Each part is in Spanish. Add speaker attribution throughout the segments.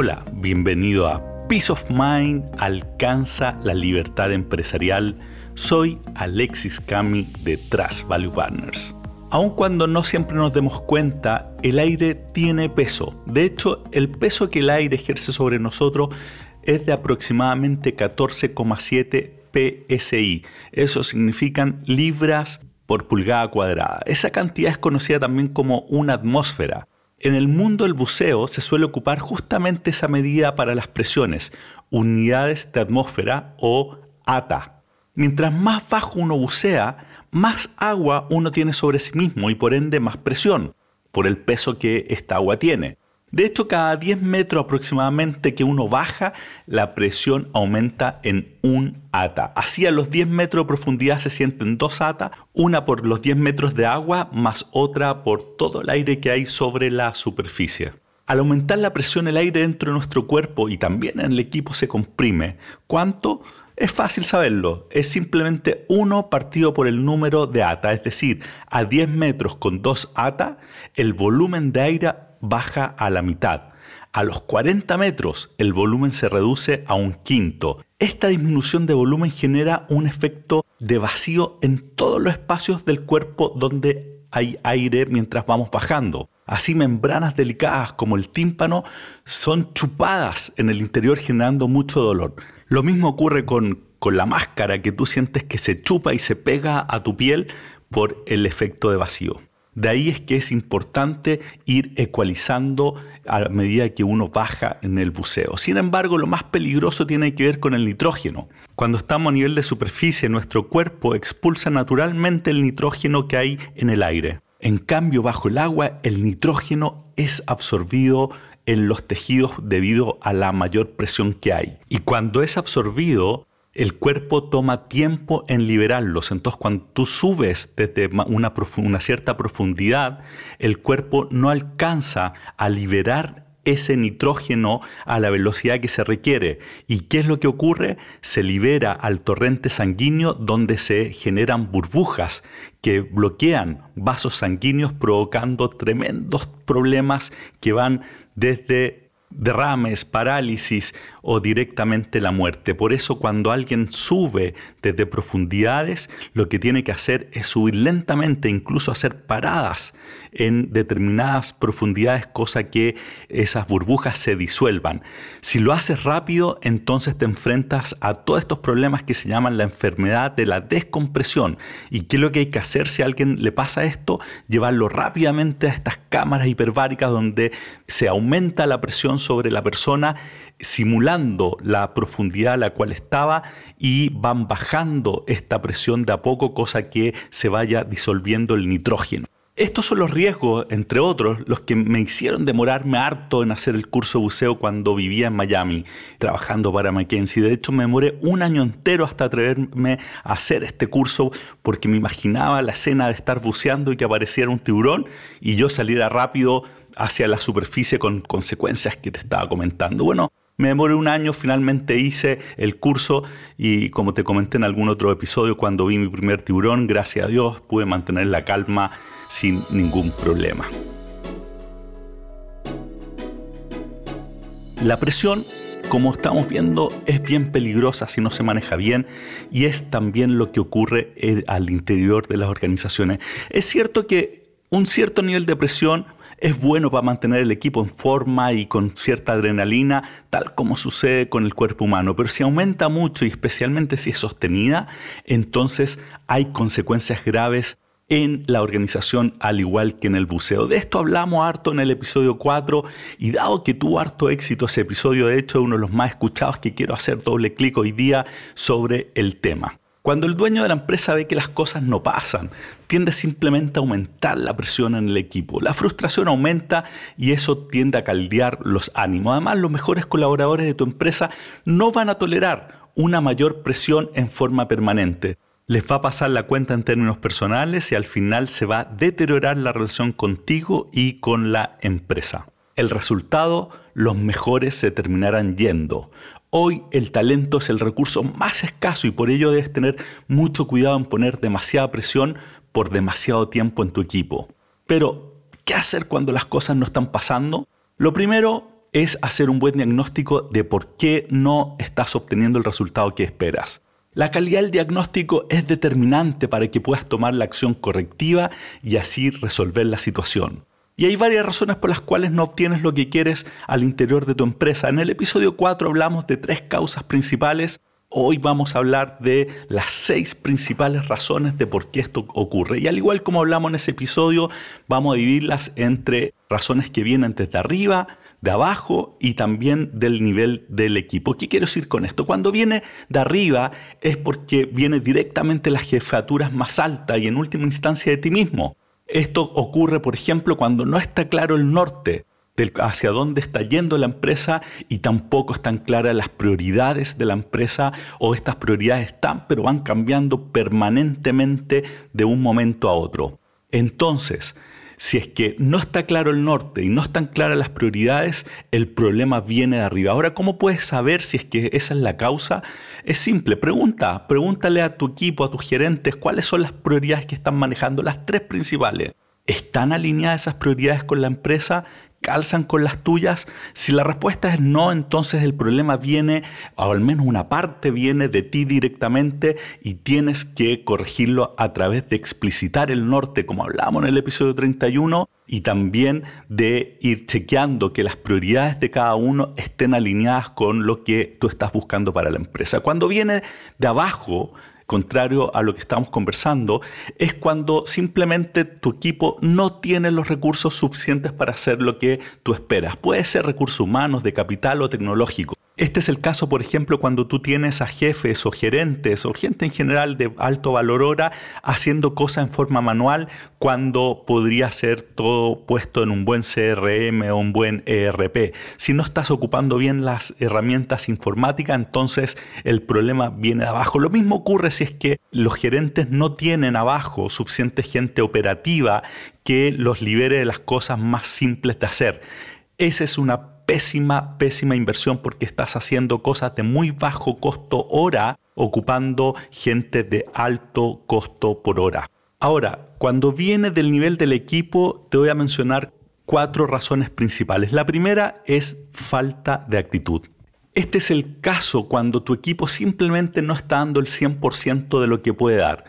Speaker 1: Hola, bienvenido a Peace of Mind alcanza la libertad empresarial. Soy Alexis Cami de Trust Value Partners. Aun cuando no siempre nos demos cuenta, el aire tiene peso. De hecho, el peso que el aire ejerce sobre nosotros es de aproximadamente 14,7 PSI. Eso significan libras por pulgada cuadrada. Esa cantidad es conocida también como una atmósfera. En el mundo del buceo se suele ocupar justamente esa medida para las presiones, unidades de atmósfera o ATA. Mientras más bajo uno bucea, más agua uno tiene sobre sí mismo y por ende más presión, por el peso que esta agua tiene. De hecho, cada 10 metros aproximadamente que uno baja, la presión aumenta en un ata. Así a los 10 metros de profundidad se sienten dos atas, una por los 10 metros de agua más otra por todo el aire que hay sobre la superficie. Al aumentar la presión, el aire dentro de nuestro cuerpo y también en el equipo se comprime. ¿Cuánto? Es fácil saberlo, es simplemente 1 partido por el número de ata, es decir, a 10 metros con 2 ata, el volumen de aire baja a la mitad. A los 40 metros el volumen se reduce a un quinto. Esta disminución de volumen genera un efecto de vacío en todos los espacios del cuerpo donde hay aire mientras vamos bajando. Así membranas delicadas como el tímpano son chupadas en el interior generando mucho dolor. Lo mismo ocurre con, con la máscara que tú sientes que se chupa y se pega a tu piel por el efecto de vacío. De ahí es que es importante ir ecualizando a medida que uno baja en el buceo. Sin embargo, lo más peligroso tiene que ver con el nitrógeno. Cuando estamos a nivel de superficie, nuestro cuerpo expulsa naturalmente el nitrógeno que hay en el aire. En cambio, bajo el agua, el nitrógeno es absorbido en los tejidos debido a la mayor presión que hay. Y cuando es absorbido, el cuerpo toma tiempo en liberarlos. Entonces, cuando tú subes desde una, cierta profundidad, el cuerpo no alcanza a liberar ese nitrógeno a la velocidad que se requiere. ¿Y qué es lo que ocurre? Se libera al torrente sanguíneo donde se generan burbujas que bloquean vasos sanguíneos provocando tremendos problemas que van desde derrames, parálisis o directamente la muerte. Por eso cuando alguien sube desde profundidades, lo que tiene que hacer es subir lentamente, incluso hacer paradas en determinadas profundidades, cosa que esas burbujas se disuelvan. Si lo haces rápido, entonces te enfrentas a todos estos problemas que se llaman la enfermedad de la descompresión. ¿Y qué es lo que hay que hacer si a alguien le pasa esto? Llevarlo rápidamente a estas cámaras hiperbáricas donde se aumenta la presión sobre la persona simulando la profundidad a la cual estaba y van bajando esta presión de a poco, cosa que se vaya disolviendo el nitrógeno. Estos son los riesgos, entre otros, los que me hicieron demorarme harto en hacer el curso de buceo cuando vivía en Miami, trabajando para Mackenzie. De hecho, me demoré un año entero hasta atreverme a hacer este curso porque me imaginaba la escena de estar buceando y que apareciera un tiburón y yo saliera rápido hacia la superficie con consecuencias que te estaba comentando. Bueno, me demoré un año, finalmente hice el curso y como te comenté en algún otro episodio, cuando vi mi primer tiburón, gracias a Dios pude mantener la calma sin ningún problema. La presión, como estamos viendo, es bien peligrosa si no se maneja bien y es también lo que ocurre al interior de las organizaciones. Es cierto que un cierto nivel de presión es bueno para mantener el equipo en forma y con cierta adrenalina, tal como sucede con el cuerpo humano. Pero si aumenta mucho y especialmente si es sostenida, entonces hay consecuencias graves en la organización al igual que en el buceo. De esto hablamos harto en el episodio 4 y dado que tuvo harto éxito ese episodio, de hecho es uno de los más escuchados que quiero hacer doble clic hoy día sobre el tema. Cuando el dueño de la empresa ve que las cosas no pasan, tiende simplemente a aumentar la presión en el equipo. La frustración aumenta y eso tiende a caldear los ánimos. Además, los mejores colaboradores de tu empresa no van a tolerar una mayor presión en forma permanente les va a pasar la cuenta en términos personales y al final se va a deteriorar la relación contigo y con la empresa. El resultado, los mejores se terminarán yendo. Hoy el talento es el recurso más escaso y por ello debes tener mucho cuidado en poner demasiada presión por demasiado tiempo en tu equipo. Pero, ¿qué hacer cuando las cosas no están pasando? Lo primero, es hacer un buen diagnóstico de por qué no estás obteniendo el resultado que esperas. La calidad del diagnóstico es determinante para que puedas tomar la acción correctiva y así resolver la situación. Y hay varias razones por las cuales no obtienes lo que quieres al interior de tu empresa. En el episodio 4 hablamos de tres causas principales. Hoy vamos a hablar de las seis principales razones de por qué esto ocurre. Y al igual como hablamos en ese episodio, vamos a dividirlas entre razones que vienen desde arriba, de abajo y también del nivel del equipo. ¿Qué quiero decir con esto? Cuando viene de arriba es porque viene directamente las jefaturas más altas y en última instancia de ti mismo. Esto ocurre, por ejemplo, cuando no está claro el norte hacia dónde está yendo la empresa y tampoco están claras las prioridades de la empresa o estas prioridades están pero van cambiando permanentemente de un momento a otro. Entonces, si es que no está claro el norte y no están claras las prioridades, el problema viene de arriba. Ahora, ¿cómo puedes saber si es que esa es la causa? Es simple, pregunta, pregúntale a tu equipo, a tus gerentes, cuáles son las prioridades que están manejando, las tres principales. ¿Están alineadas esas prioridades con la empresa? Calzan con las tuyas? Si la respuesta es no, entonces el problema viene, o al menos una parte viene de ti directamente y tienes que corregirlo a través de explicitar el norte, como hablamos en el episodio 31, y también de ir chequeando que las prioridades de cada uno estén alineadas con lo que tú estás buscando para la empresa. Cuando viene de abajo, contrario a lo que estamos conversando, es cuando simplemente tu equipo no tiene los recursos suficientes para hacer lo que tú esperas. Puede ser recursos humanos, de capital o tecnológico. Este es el caso, por ejemplo, cuando tú tienes a jefes o gerentes o gente en general de alto valor hora haciendo cosas en forma manual cuando podría ser todo puesto en un buen CRM o un buen ERP. Si no estás ocupando bien las herramientas informáticas, entonces el problema viene de abajo. Lo mismo ocurre es que los gerentes no tienen abajo suficiente gente operativa que los libere de las cosas más simples de hacer. Esa es una pésima, pésima inversión porque estás haciendo cosas de muy bajo costo hora ocupando gente de alto costo por hora. Ahora, cuando viene del nivel del equipo, te voy a mencionar cuatro razones principales. La primera es falta de actitud. Este es el caso cuando tu equipo simplemente no está dando el 100% de lo que puede dar.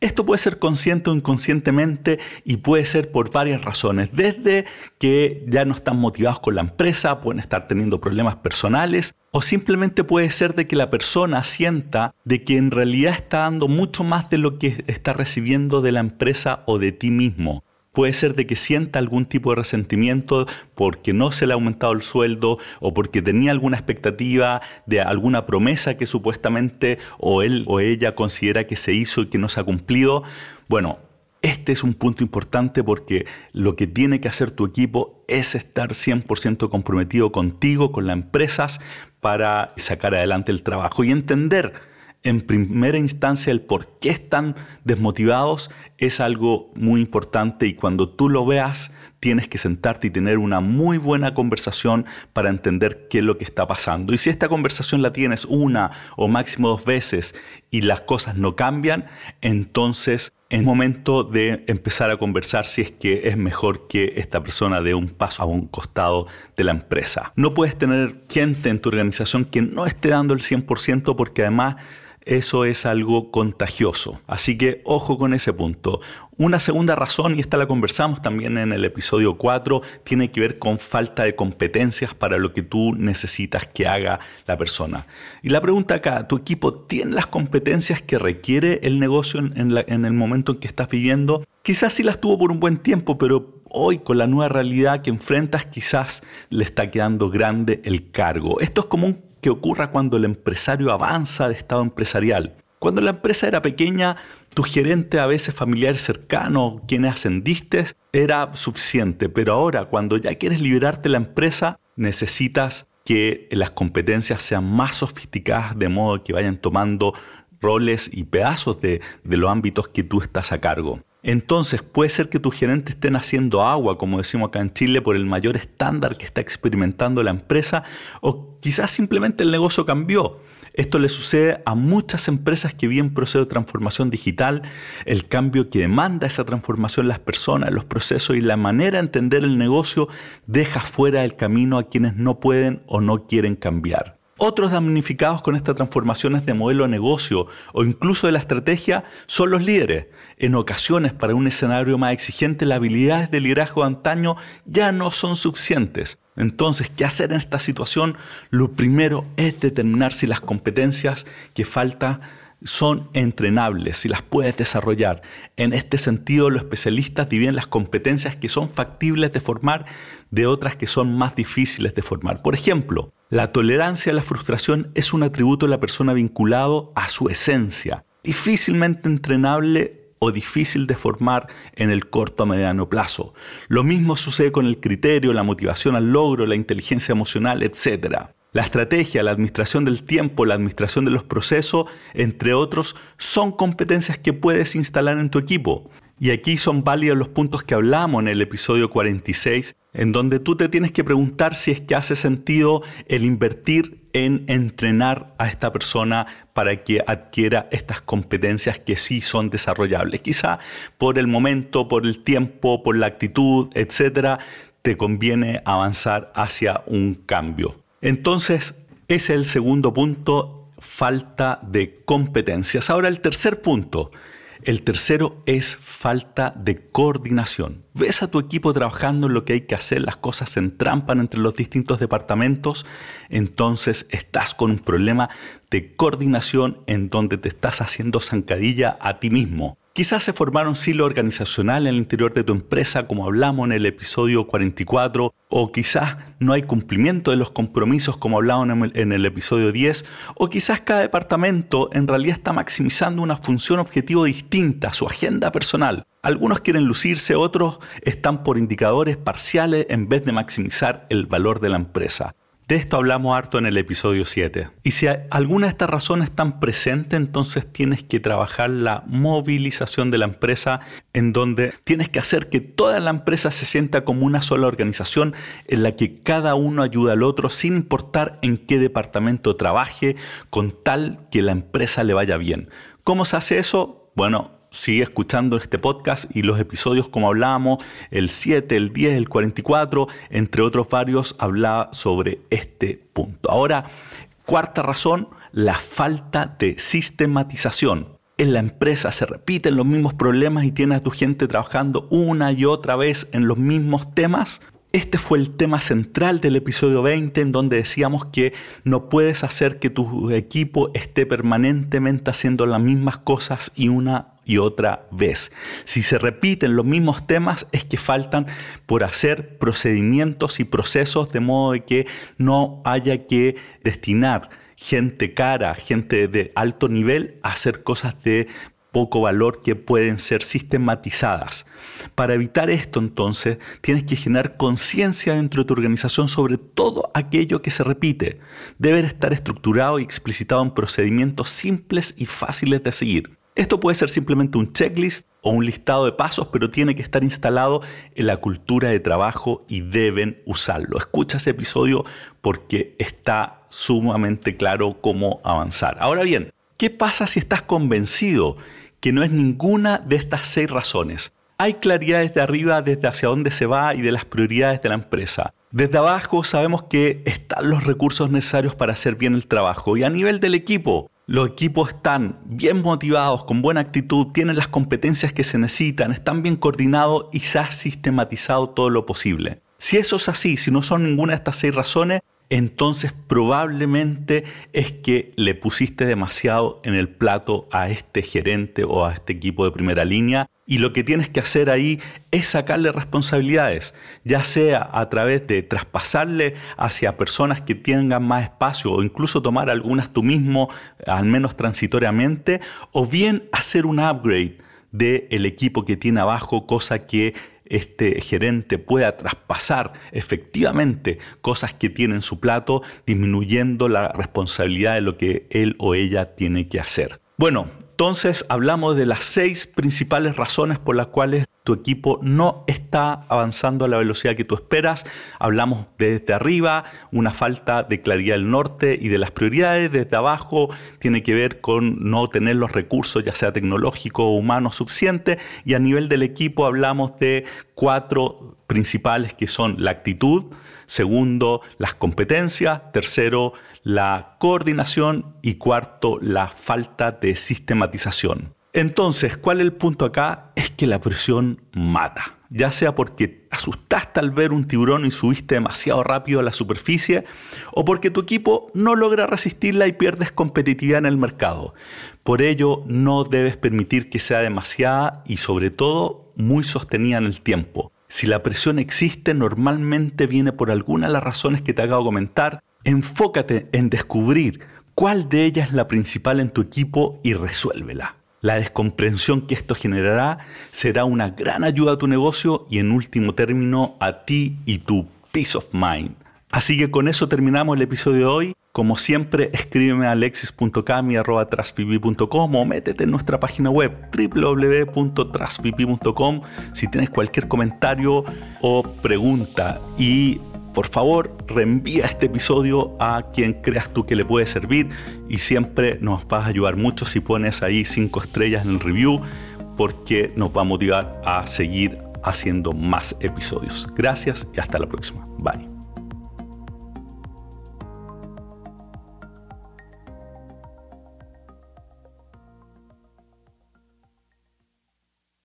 Speaker 1: Esto puede ser consciente o inconscientemente y puede ser por varias razones. Desde que ya no están motivados con la empresa, pueden estar teniendo problemas personales o simplemente puede ser de que la persona sienta de que en realidad está dando mucho más de lo que está recibiendo de la empresa o de ti mismo. Puede ser de que sienta algún tipo de resentimiento porque no se le ha aumentado el sueldo o porque tenía alguna expectativa de alguna promesa que supuestamente o él o ella considera que se hizo y que no se ha cumplido. Bueno, este es un punto importante porque lo que tiene que hacer tu equipo es estar 100% comprometido contigo, con las empresas, para sacar adelante el trabajo y entender en primera instancia el por qué están desmotivados es algo muy importante y cuando tú lo veas tienes que sentarte y tener una muy buena conversación para entender qué es lo que está pasando. Y si esta conversación la tienes una o máximo dos veces y las cosas no cambian, entonces es momento de empezar a conversar si es que es mejor que esta persona dé un paso a un costado de la empresa. No puedes tener gente en tu organización que no esté dando el 100% porque además eso es algo contagioso. Así que ojo con ese punto. Una segunda razón, y esta la conversamos también en el episodio 4, tiene que ver con falta de competencias para lo que tú necesitas que haga la persona. Y la pregunta acá, ¿tu equipo tiene las competencias que requiere el negocio en, en el momento en que estás viviendo? Quizás sí las tuvo por un buen tiempo, pero hoy con la nueva realidad que enfrentas quizás le está quedando grande el cargo. Esto es como un que ocurra cuando el empresario avanza de estado empresarial. Cuando la empresa era pequeña, tu gerente, a veces familiar cercano, quienes ascendiste, era suficiente, pero ahora cuando ya quieres liberarte de la empresa, necesitas que las competencias sean más sofisticadas de modo que vayan tomando roles y pedazos de, de los ámbitos que tú estás a cargo. Entonces puede ser que tus gerentes estén haciendo agua, como decimos acá en Chile, por el mayor estándar que está experimentando la empresa, o quizás simplemente el negocio cambió. Esto le sucede a muchas empresas que viven proceso de transformación digital, el cambio que demanda esa transformación las personas, los procesos y la manera de entender el negocio deja fuera del camino a quienes no pueden o no quieren cambiar. Otros damnificados con estas transformaciones de modelo de negocio o incluso de la estrategia son los líderes. En ocasiones, para un escenario más exigente, las habilidades de liderazgo de antaño ya no son suficientes. Entonces, ¿qué hacer en esta situación? Lo primero es determinar si las competencias que falta son entrenables, si las puedes desarrollar. En este sentido, los especialistas dividen las competencias que son factibles de formar de otras que son más difíciles de formar. Por ejemplo, la tolerancia a la frustración es un atributo de la persona vinculado a su esencia, difícilmente entrenable o difícil de formar en el corto a mediano plazo. Lo mismo sucede con el criterio, la motivación al logro, la inteligencia emocional, etc. La estrategia, la administración del tiempo, la administración de los procesos, entre otros, son competencias que puedes instalar en tu equipo. Y aquí son válidos los puntos que hablamos en el episodio 46, en donde tú te tienes que preguntar si es que hace sentido el invertir en entrenar a esta persona para que adquiera estas competencias que sí son desarrollables. Quizá por el momento, por el tiempo, por la actitud, etcétera, te conviene avanzar hacia un cambio. Entonces, ese es el segundo punto, falta de competencias. Ahora el tercer punto. El tercero es falta de coordinación. Ves a tu equipo trabajando en lo que hay que hacer, las cosas se entrampan entre los distintos departamentos, entonces estás con un problema de coordinación en donde te estás haciendo zancadilla a ti mismo. Quizás se formaron silos organizacional en el interior de tu empresa, como hablamos en el episodio 44, o quizás no hay cumplimiento de los compromisos, como hablamos en el episodio 10, o quizás cada departamento en realidad está maximizando una función objetivo distinta, su agenda personal. Algunos quieren lucirse, otros están por indicadores parciales en vez de maximizar el valor de la empresa. De esto hablamos harto en el episodio 7. Y si alguna de estas razones están presentes, entonces tienes que trabajar la movilización de la empresa, en donde tienes que hacer que toda la empresa se sienta como una sola organización en la que cada uno ayuda al otro sin importar en qué departamento trabaje, con tal que la empresa le vaya bien. ¿Cómo se hace eso? Bueno, sigue escuchando este podcast y los episodios como hablábamos, el 7, el 10, el 44, entre otros varios, hablaba sobre este punto. Ahora, cuarta razón, la falta de sistematización. En la empresa se repiten los mismos problemas y tienes a tu gente trabajando una y otra vez en los mismos temas. Este fue el tema central del episodio 20 en donde decíamos que no puedes hacer que tu equipo esté permanentemente haciendo las mismas cosas y una y otra vez. Si se repiten los mismos temas es que faltan por hacer procedimientos y procesos de modo de que no haya que destinar gente cara, gente de alto nivel a hacer cosas de poco valor que pueden ser sistematizadas. Para evitar esto entonces tienes que generar conciencia dentro de tu organización sobre todo aquello que se repite. Debe estar estructurado y explicitado en procedimientos simples y fáciles de seguir. Esto puede ser simplemente un checklist o un listado de pasos, pero tiene que estar instalado en la cultura de trabajo y deben usarlo. Escucha ese episodio porque está sumamente claro cómo avanzar. Ahora bien, ¿qué pasa si estás convencido que no es ninguna de estas seis razones? Hay claridad desde arriba, desde hacia dónde se va y de las prioridades de la empresa. Desde abajo sabemos que están los recursos necesarios para hacer bien el trabajo. Y a nivel del equipo, los equipos están bien motivados, con buena actitud, tienen las competencias que se necesitan, están bien coordinados y se ha sistematizado todo lo posible. Si eso es así, si no son ninguna de estas seis razones, entonces probablemente es que le pusiste demasiado en el plato a este gerente o a este equipo de primera línea y lo que tienes que hacer ahí es sacarle responsabilidades, ya sea a través de traspasarle hacia personas que tengan más espacio o incluso tomar algunas tú mismo, al menos transitoriamente, o bien hacer un upgrade del equipo que tiene abajo, cosa que este gerente pueda traspasar efectivamente cosas que tiene en su plato, disminuyendo la responsabilidad de lo que él o ella tiene que hacer. Bueno, entonces hablamos de las seis principales razones por las cuales tu equipo no está avanzando a la velocidad que tú esperas. Hablamos desde arriba, una falta de claridad del norte y de las prioridades. Desde abajo tiene que ver con no tener los recursos, ya sea tecnológico o humano, suficientes. Y a nivel del equipo hablamos de cuatro principales que son la actitud, segundo, las competencias, tercero, la coordinación y cuarto, la falta de sistematización. Entonces, ¿cuál es el punto acá? Es que la presión mata. Ya sea porque asustaste al ver un tiburón y subiste demasiado rápido a la superficie, o porque tu equipo no logra resistirla y pierdes competitividad en el mercado. Por ello, no debes permitir que sea demasiada y sobre todo muy sostenida en el tiempo. Si la presión existe, normalmente viene por alguna de las razones que te acabo de comentar. Enfócate en descubrir cuál de ellas es la principal en tu equipo y resuélvela. La descomprensión que esto generará será una gran ayuda a tu negocio y en último término a ti y tu peace of mind. Así que con eso terminamos el episodio de hoy. Como siempre, escríbeme a alexis.cami.com o métete en nuestra página web www.trasvp.com si tienes cualquier comentario o pregunta. Y por favor, reenvía este episodio a quien creas tú que le puede servir y siempre nos vas a ayudar mucho si pones ahí cinco estrellas en el review porque nos va a motivar a seguir haciendo más episodios. Gracias y hasta la próxima. Bye.